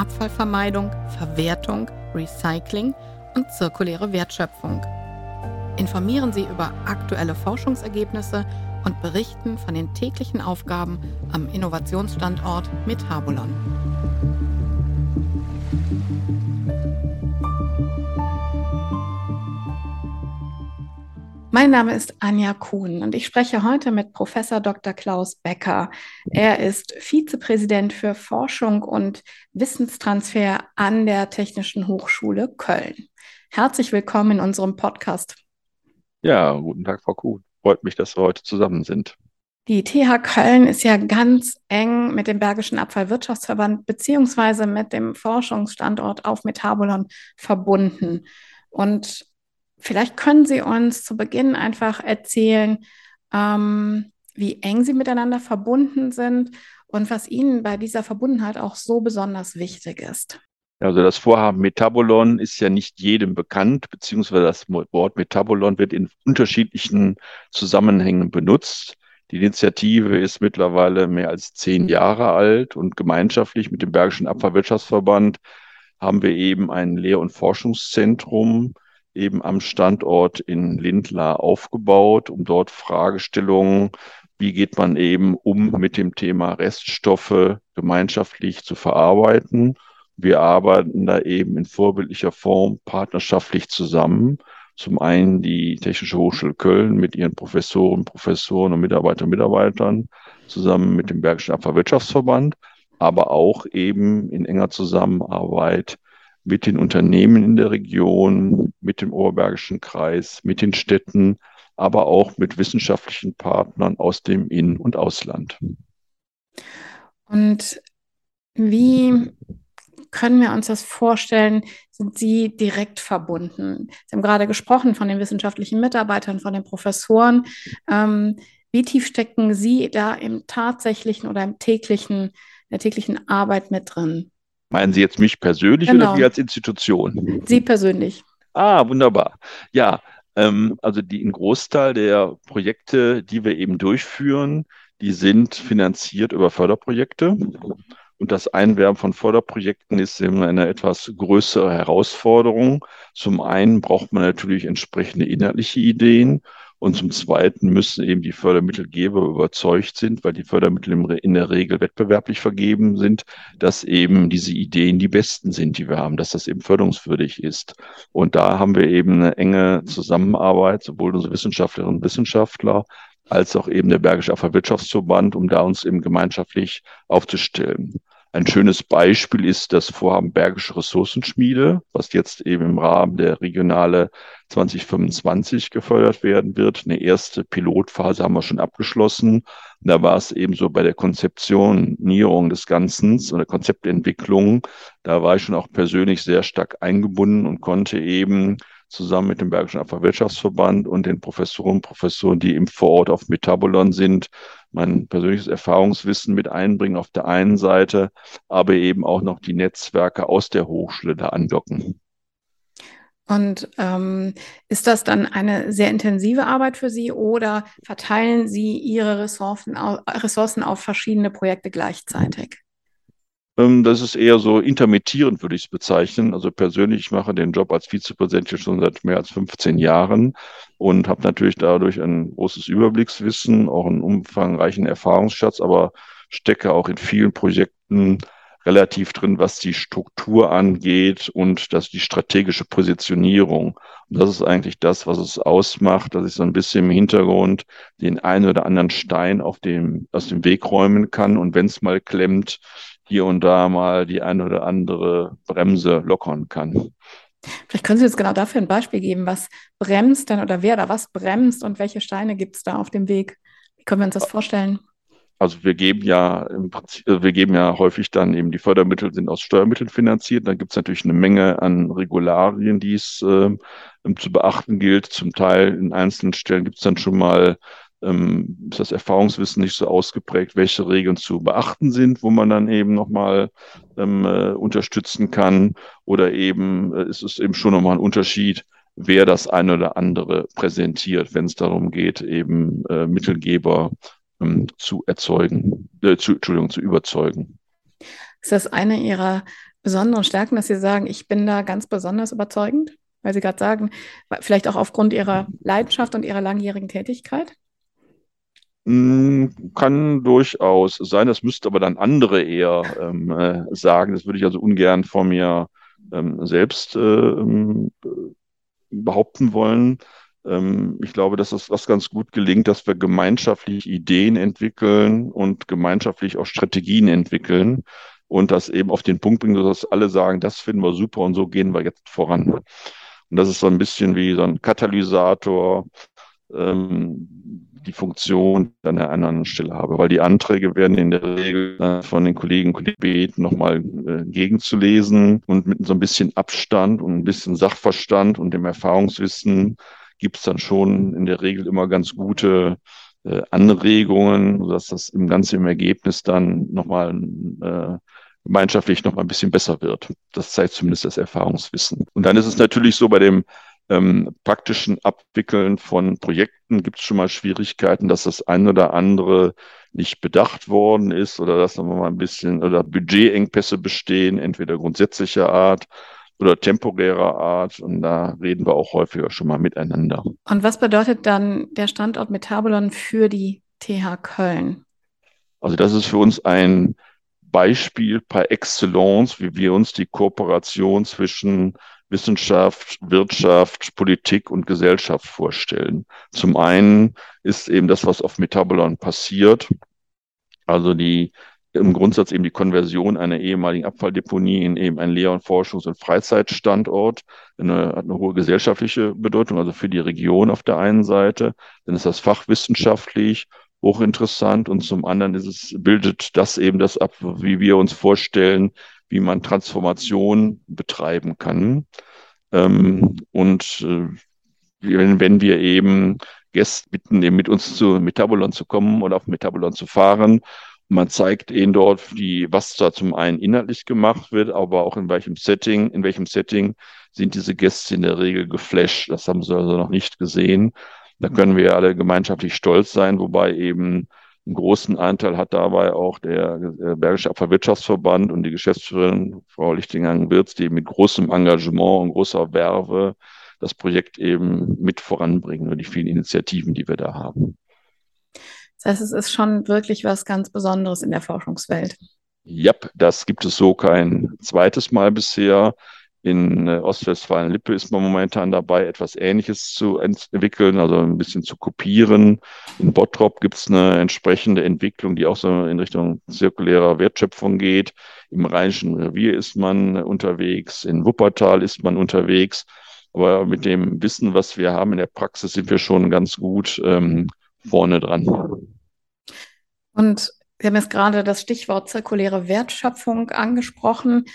Abfallvermeidung, Verwertung, Recycling und zirkuläre Wertschöpfung. Informieren Sie über aktuelle Forschungsergebnisse und berichten von den täglichen Aufgaben am Innovationsstandort Metabolon. Mein Name ist Anja Kuhn und ich spreche heute mit Professor Dr. Klaus Becker. Er ist Vizepräsident für Forschung und Wissenstransfer an der Technischen Hochschule Köln. Herzlich willkommen in unserem Podcast. Ja, guten Tag, Frau Kuhn. Freut mich, dass wir heute zusammen sind. Die TH Köln ist ja ganz eng mit dem Bergischen Abfallwirtschaftsverband beziehungsweise mit dem Forschungsstandort auf Metabolon verbunden. Und Vielleicht können Sie uns zu Beginn einfach erzählen, ähm, wie eng Sie miteinander verbunden sind und was Ihnen bei dieser Verbundenheit auch so besonders wichtig ist. Also das Vorhaben Metabolon ist ja nicht jedem bekannt, beziehungsweise das Wort Metabolon wird in unterschiedlichen Zusammenhängen benutzt. Die Initiative ist mittlerweile mehr als zehn Jahre alt und gemeinschaftlich mit dem Bergischen Abfallwirtschaftsverband haben wir eben ein Lehr- und Forschungszentrum eben am Standort in Lindlar aufgebaut, um dort Fragestellungen, wie geht man eben um mit dem Thema Reststoffe gemeinschaftlich zu verarbeiten. Wir arbeiten da eben in vorbildlicher Form partnerschaftlich zusammen. Zum einen die Technische Hochschule Köln mit ihren Professoren, Professoren und Mitarbeiter und Mitarbeitern zusammen mit dem Bergischen Abfallwirtschaftsverband, aber auch eben in enger Zusammenarbeit mit den Unternehmen in der Region, mit dem Oberbergischen Kreis, mit den Städten, aber auch mit wissenschaftlichen Partnern aus dem In- und Ausland. Und wie können wir uns das vorstellen? Sind Sie direkt verbunden? Sie haben gerade gesprochen von den wissenschaftlichen Mitarbeitern, von den Professoren. Ähm, wie tief stecken Sie da im tatsächlichen oder im täglichen, der täglichen Arbeit mit drin? Meinen Sie jetzt mich persönlich genau. oder wir als Institution? Sie persönlich. Ah, wunderbar. Ja, ähm, also die, ein Großteil der Projekte, die wir eben durchführen, die sind finanziert über Förderprojekte. Und das Einwerben von Förderprojekten ist immer eine etwas größere Herausforderung. Zum einen braucht man natürlich entsprechende inhaltliche Ideen und zum Zweiten müssen eben die Fördermittelgeber überzeugt sind, weil die Fördermittel in der Regel wettbewerblich vergeben sind, dass eben diese Ideen die besten sind, die wir haben, dass das eben förderungswürdig ist. Und da haben wir eben eine enge Zusammenarbeit, sowohl unsere Wissenschaftlerinnen und Wissenschaftler als auch eben der Bergische Abfallwirtschaftsverband, um da uns eben gemeinschaftlich aufzustellen. Ein schönes Beispiel ist das Vorhaben Bergische Ressourcenschmiede, was jetzt eben im Rahmen der Regionale 2025 gefördert werden wird. Eine erste Pilotphase haben wir schon abgeschlossen. Da war es eben so bei der Konzeptionierung des Ganzen und der Konzeptentwicklung. Da war ich schon auch persönlich sehr stark eingebunden und konnte eben zusammen mit dem Bergischen Abfallwirtschaftsverband und den Professoren und Professoren, die im Vorort auf Metabolon sind, mein persönliches Erfahrungswissen mit einbringen auf der einen Seite, aber eben auch noch die Netzwerke aus der Hochschule da andocken. Und ähm, ist das dann eine sehr intensive Arbeit für Sie oder verteilen Sie Ihre Ressourcen, Ressourcen auf verschiedene Projekte gleichzeitig? Ähm, das ist eher so intermittierend, würde ich es bezeichnen. Also persönlich, ich mache den Job als Vizepräsident hier schon seit mehr als 15 Jahren und habe natürlich dadurch ein großes Überblickswissen, auch einen umfangreichen Erfahrungsschatz, aber stecke auch in vielen Projekten relativ drin, was die Struktur angeht und das die strategische Positionierung. Und das ist eigentlich das, was es ausmacht, dass ich so ein bisschen im Hintergrund den einen oder anderen Stein auf dem, aus dem Weg räumen kann und wenn es mal klemmt, hier und da mal die eine oder andere Bremse lockern kann. Vielleicht können Sie jetzt genau dafür ein Beispiel geben, was bremst denn oder wer da was bremst und welche Steine gibt es da auf dem Weg? Wie können wir uns das vorstellen? also wir geben ja im Prinzip, äh, wir geben ja häufig dann eben die Fördermittel sind aus Steuermitteln finanziert. Dann gibt es natürlich eine Menge an Regularien, die es äh, zu beachten gilt. Zum Teil in einzelnen Stellen gibt es dann schon mal ähm, ist das Erfahrungswissen nicht so ausgeprägt, welche Regeln zu beachten sind, wo man dann eben nochmal ähm, äh, unterstützen kann. Oder eben äh, ist es eben schon nochmal ein Unterschied, wer das eine oder andere präsentiert, wenn es darum geht, eben äh, Mittelgeber ähm, zu erzeugen, äh, zu, Entschuldigung, zu überzeugen. Ist das eine Ihrer besonderen Stärken, dass Sie sagen, ich bin da ganz besonders überzeugend? Weil Sie gerade sagen, vielleicht auch aufgrund Ihrer Leidenschaft und Ihrer langjährigen Tätigkeit? Hm, kann durchaus sein, das müsste aber dann andere eher ähm, äh, sagen. Das würde ich also ungern von mir ähm, selbst äh, ähm, behaupten wollen. Ähm, ich glaube, dass es das ganz gut gelingt, dass wir gemeinschaftlich Ideen entwickeln und gemeinschaftlich auch Strategien entwickeln und das eben auf den Punkt bringen, dass alle sagen, das finden wir super und so gehen wir jetzt voran. Und das ist so ein bisschen wie so ein Katalysator, ähm, die Funktion an der anderen Stelle habe, weil die Anträge werden in der Regel von den Kollegen und gebeten, nochmal äh, gegenzulesen und mit so ein bisschen Abstand und ein bisschen Sachverstand und dem Erfahrungswissen gibt es dann schon in der Regel immer ganz gute äh, Anregungen, sodass das im Ganzen im Ergebnis dann nochmal äh, gemeinschaftlich noch mal ein bisschen besser wird. Das zeigt zumindest das Erfahrungswissen. Und dann ist es natürlich so bei dem ähm, praktischen Abwickeln von Projekten gibt es schon mal Schwierigkeiten, dass das ein oder andere nicht bedacht worden ist oder dass noch mal ein bisschen oder Budgetengpässe bestehen, entweder grundsätzlicher Art oder temporärer Art. Und da reden wir auch häufiger schon mal miteinander. Und was bedeutet dann der Standort Metabolon für die TH Köln? Also das ist für uns ein Beispiel par excellence, wie wir uns die Kooperation zwischen Wissenschaft, Wirtschaft, Politik und Gesellschaft vorstellen. Zum einen ist eben das, was auf Metabolon passiert, also die im Grundsatz eben die Konversion einer ehemaligen Abfalldeponie in eben einen Lehr- und Forschungs- und Freizeitstandort. Eine, hat eine hohe gesellschaftliche Bedeutung, also für die Region auf der einen Seite. Dann ist das fachwissenschaftlich hochinteressant und zum anderen ist es, bildet das eben das ab, wie wir uns vorstellen, wie man Transformation betreiben kann. Ähm, und äh, wenn, wenn wir eben Gäste bitten, mit uns zu Metabolon zu kommen oder auf Metabolon zu fahren, man zeigt ihnen dort, die, was da zum einen inhaltlich gemacht wird, aber auch in welchem Setting, in welchem Setting sind diese Gäste in der Regel geflasht. Das haben sie also noch nicht gesehen. Da können wir alle gemeinschaftlich stolz sein, wobei eben einen großen Anteil hat dabei auch der, der Bergische Abfallwirtschaftsverband und die Geschäftsführerin Frau Lichtingang-Wirz, die mit großem Engagement und großer Werbe das Projekt eben mit voranbringen und die vielen Initiativen, die wir da haben. Das heißt, es ist schon wirklich was ganz Besonderes in der Forschungswelt. Ja, das gibt es so kein zweites Mal bisher. In äh, Ostwestfalen-Lippe ist man momentan dabei, etwas Ähnliches zu entwickeln, also ein bisschen zu kopieren. In Bottrop gibt es eine entsprechende Entwicklung, die auch so in Richtung zirkulärer Wertschöpfung geht. Im Rheinischen Revier ist man unterwegs, in Wuppertal ist man unterwegs. Aber mit dem Wissen, was wir haben in der Praxis, sind wir schon ganz gut ähm, vorne dran. Und Sie haben jetzt gerade das Stichwort zirkuläre Wertschöpfung angesprochen.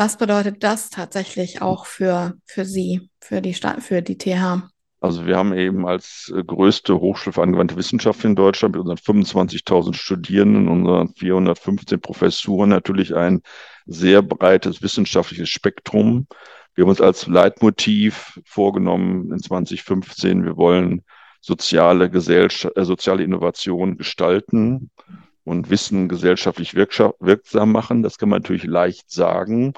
Was bedeutet das tatsächlich auch für, für Sie, für die, für die TH? Also wir haben eben als äh, größte Hochschule für angewandte Wissenschaft in Deutschland mit unseren 25.000 Studierenden, unseren 415 Professuren natürlich ein sehr breites wissenschaftliches Spektrum. Wir haben uns als Leitmotiv vorgenommen in 2015, wir wollen soziale, Gesellschaft, äh, soziale Innovation gestalten und Wissen gesellschaftlich wirksam machen. Das kann man natürlich leicht sagen.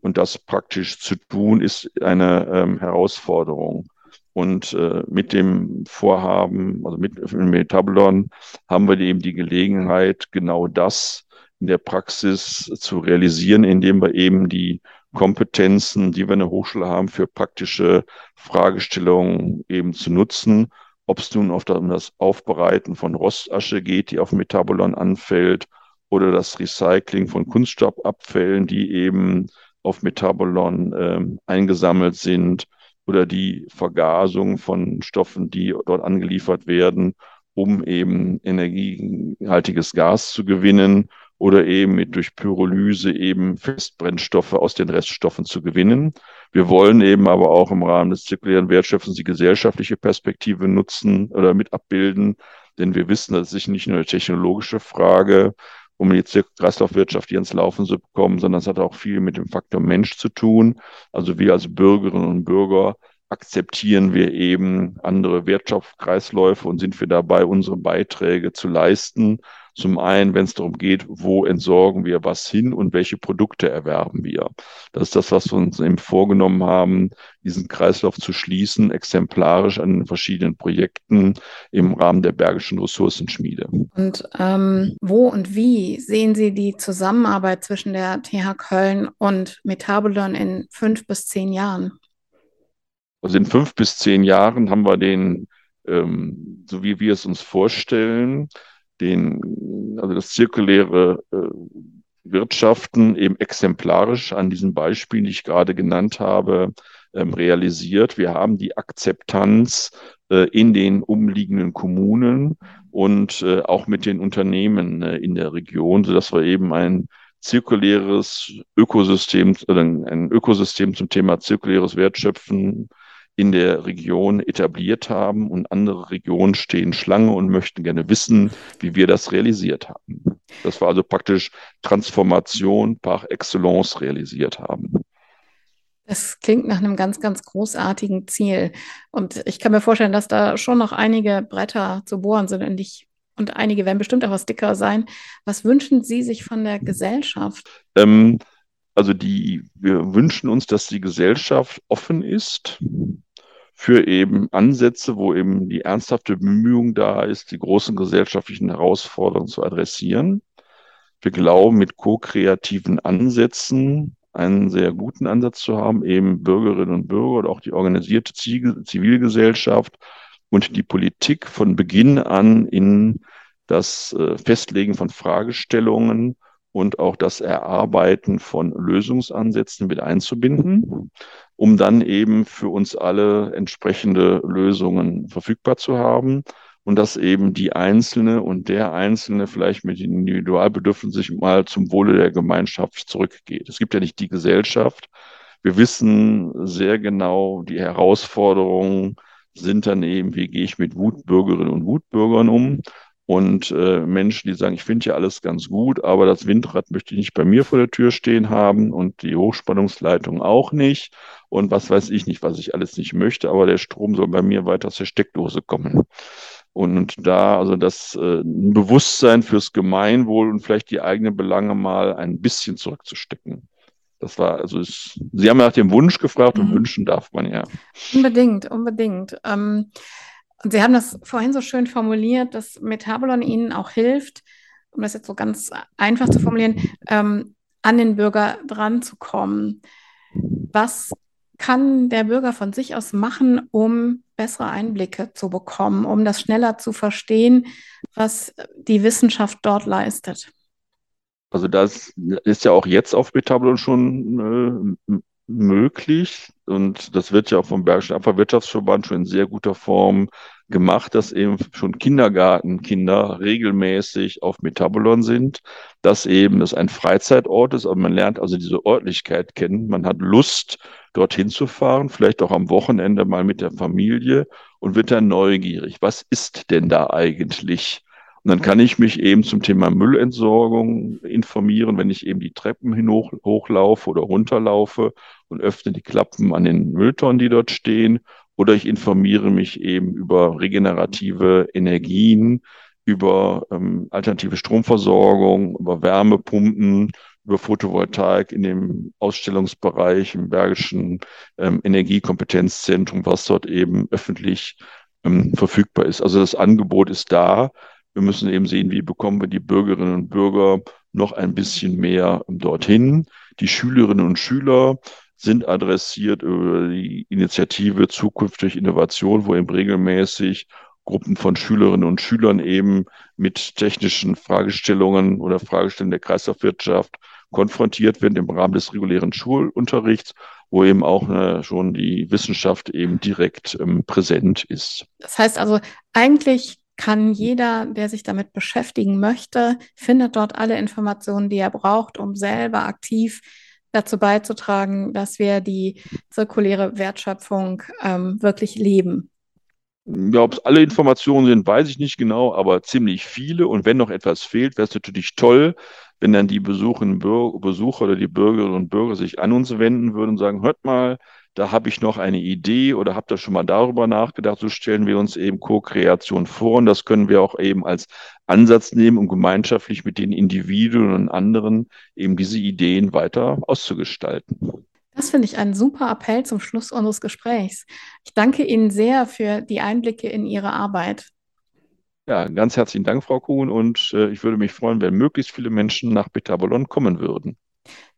Und das praktisch zu tun, ist eine ähm, Herausforderung. Und äh, mit dem Vorhaben, also mit Metabolon, haben wir eben die Gelegenheit, genau das in der Praxis zu realisieren, indem wir eben die Kompetenzen, die wir in der Hochschule haben, für praktische Fragestellungen eben zu nutzen. Ob es nun auf das Aufbereiten von Rostasche geht, die auf Metabolon anfällt, oder das Recycling von Kunststoffabfällen, die eben auf Metabolon äh, eingesammelt sind oder die Vergasung von Stoffen, die dort angeliefert werden um eben energiehaltiges Gas zu gewinnen oder eben mit durch Pyrolyse eben Festbrennstoffe aus den Reststoffen zu gewinnen. Wir wollen eben aber auch im Rahmen des zirkulären Wertschöpfens die gesellschaftliche Perspektive nutzen oder mit abbilden, denn wir wissen, dass es sich nicht nur eine technologische Frage um die Kreislaufwirtschaft hier ins Laufen zu bekommen, sondern es hat auch viel mit dem Faktor Mensch zu tun. Also wir als Bürgerinnen und Bürger akzeptieren wir eben andere Wirtschaftskreisläufe und sind wir dabei, unsere Beiträge zu leisten. Zum einen, wenn es darum geht, wo entsorgen wir was hin und welche Produkte erwerben wir. Das ist das, was wir uns eben vorgenommen haben, diesen Kreislauf zu schließen, exemplarisch an den verschiedenen Projekten im Rahmen der Bergischen Ressourcenschmiede. Und ähm, wo und wie sehen Sie die Zusammenarbeit zwischen der TH Köln und Metabolon in fünf bis zehn Jahren? Also in fünf bis zehn Jahren haben wir den, ähm, so wie wir es uns vorstellen, den, also das zirkuläre äh, Wirtschaften eben exemplarisch an diesen Beispielen, die ich gerade genannt habe, ähm, realisiert. Wir haben die Akzeptanz äh, in den umliegenden Kommunen und äh, auch mit den Unternehmen äh, in der Region, sodass wir eben ein zirkuläres Ökosystem, oder ein Ökosystem zum Thema zirkuläres Wertschöpfen in der Region etabliert haben und andere Regionen stehen Schlange und möchten gerne wissen, wie wir das realisiert haben. Das war also praktisch Transformation par excellence realisiert haben. Das klingt nach einem ganz, ganz großartigen Ziel. Und ich kann mir vorstellen, dass da schon noch einige Bretter zu bohren sind und, ich, und einige werden bestimmt auch was dicker sein. Was wünschen Sie sich von der Gesellschaft? Ähm, also die, wir wünschen uns, dass die Gesellschaft offen ist für eben Ansätze, wo eben die ernsthafte Bemühung da ist, die großen gesellschaftlichen Herausforderungen zu adressieren. Wir glauben, mit ko-kreativen Ansätzen einen sehr guten Ansatz zu haben, eben Bürgerinnen und Bürger oder auch die organisierte Zivilgesellschaft und die Politik von Beginn an in das äh, Festlegen von Fragestellungen und auch das Erarbeiten von Lösungsansätzen mit einzubinden, um dann eben für uns alle entsprechende Lösungen verfügbar zu haben und dass eben die Einzelne und der Einzelne vielleicht mit den Individualbedürfnissen sich mal zum Wohle der Gemeinschaft zurückgeht. Es gibt ja nicht die Gesellschaft. Wir wissen sehr genau, die Herausforderungen sind dann eben, wie gehe ich mit Wutbürgerinnen und Wutbürgern um? Und äh, Menschen, die sagen, ich finde ja alles ganz gut, aber das Windrad möchte ich nicht bei mir vor der Tür stehen haben und die Hochspannungsleitung auch nicht und was weiß ich nicht, was ich alles nicht möchte, aber der Strom soll bei mir weiter aus der Steckdose kommen. Und da, also das äh, ein Bewusstsein fürs Gemeinwohl und vielleicht die eigenen Belange mal ein bisschen zurückzustecken. Das war, also es, Sie haben nach dem Wunsch gefragt mhm. und wünschen darf man ja. Unbedingt, unbedingt. Ähm, und Sie haben das vorhin so schön formuliert, dass Metabolon Ihnen auch hilft, um das jetzt so ganz einfach zu formulieren, ähm, an den Bürger dran zu kommen. Was kann der Bürger von sich aus machen, um bessere Einblicke zu bekommen, um das schneller zu verstehen, was die Wissenschaft dort leistet? Also das ist ja auch jetzt auf Metabolon schon äh, möglich und das wird ja auch vom Bergischen Abfallwirtschaftsverband schon in sehr guter Form gemacht, dass eben schon Kindergartenkinder regelmäßig auf Metabolon sind, dass eben das ein Freizeitort ist, aber man lernt also diese Örtlichkeit kennen, man hat Lust, dorthin zu fahren, vielleicht auch am Wochenende mal mit der Familie und wird dann neugierig. Was ist denn da eigentlich? Und dann kann ich mich eben zum Thema Müllentsorgung informieren, wenn ich eben die Treppen hinoch, hochlaufe oder runterlaufe und öffne die Klappen an den Mülltonnen, die dort stehen. Oder ich informiere mich eben über regenerative Energien, über ähm, alternative Stromversorgung, über Wärmepumpen, über Photovoltaik in dem Ausstellungsbereich im Bergischen ähm, Energiekompetenzzentrum, was dort eben öffentlich ähm, verfügbar ist. Also das Angebot ist da. Wir müssen eben sehen, wie bekommen wir die Bürgerinnen und Bürger noch ein bisschen mehr dorthin. Die Schülerinnen und Schüler sind adressiert über die Initiative Zukunft durch Innovation, wo eben regelmäßig Gruppen von Schülerinnen und Schülern eben mit technischen Fragestellungen oder Fragestellungen der Kreislaufwirtschaft konfrontiert werden im Rahmen des regulären Schulunterrichts, wo eben auch ne, schon die Wissenschaft eben direkt ähm, präsent ist. Das heißt also, eigentlich kann jeder, der sich damit beschäftigen möchte, findet dort alle Informationen, die er braucht, um selber aktiv dazu beizutragen, dass wir die zirkuläre Wertschöpfung ähm, wirklich leben. Ja, ob es alle Informationen sind, weiß ich nicht genau, aber ziemlich viele. Und wenn noch etwas fehlt, wäre es natürlich toll, wenn dann die Besucher oder die Bürgerinnen und Bürger sich an uns wenden würden und sagen, hört mal, da habe ich noch eine Idee oder habt ihr schon mal darüber nachgedacht, so stellen wir uns eben Co-Kreation vor und das können wir auch eben als Ansatz nehmen, um gemeinschaftlich mit den Individuen und anderen eben diese Ideen weiter auszugestalten. Das finde ich einen super Appell zum Schluss unseres Gesprächs. Ich danke Ihnen sehr für die Einblicke in Ihre Arbeit. Ja, ganz herzlichen Dank, Frau Kuhn, und äh, ich würde mich freuen, wenn möglichst viele Menschen nach Betabolon kommen würden.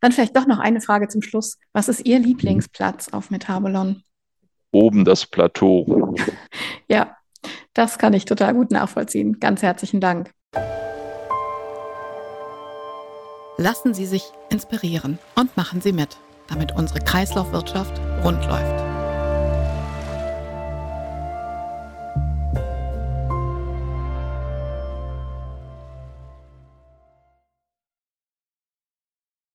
Dann vielleicht doch noch eine Frage zum Schluss. Was ist Ihr Lieblingsplatz auf Metabolon? Oben das Plateau. ja, das kann ich total gut nachvollziehen. Ganz herzlichen Dank. Lassen Sie sich inspirieren und machen Sie mit, damit unsere Kreislaufwirtschaft rund läuft.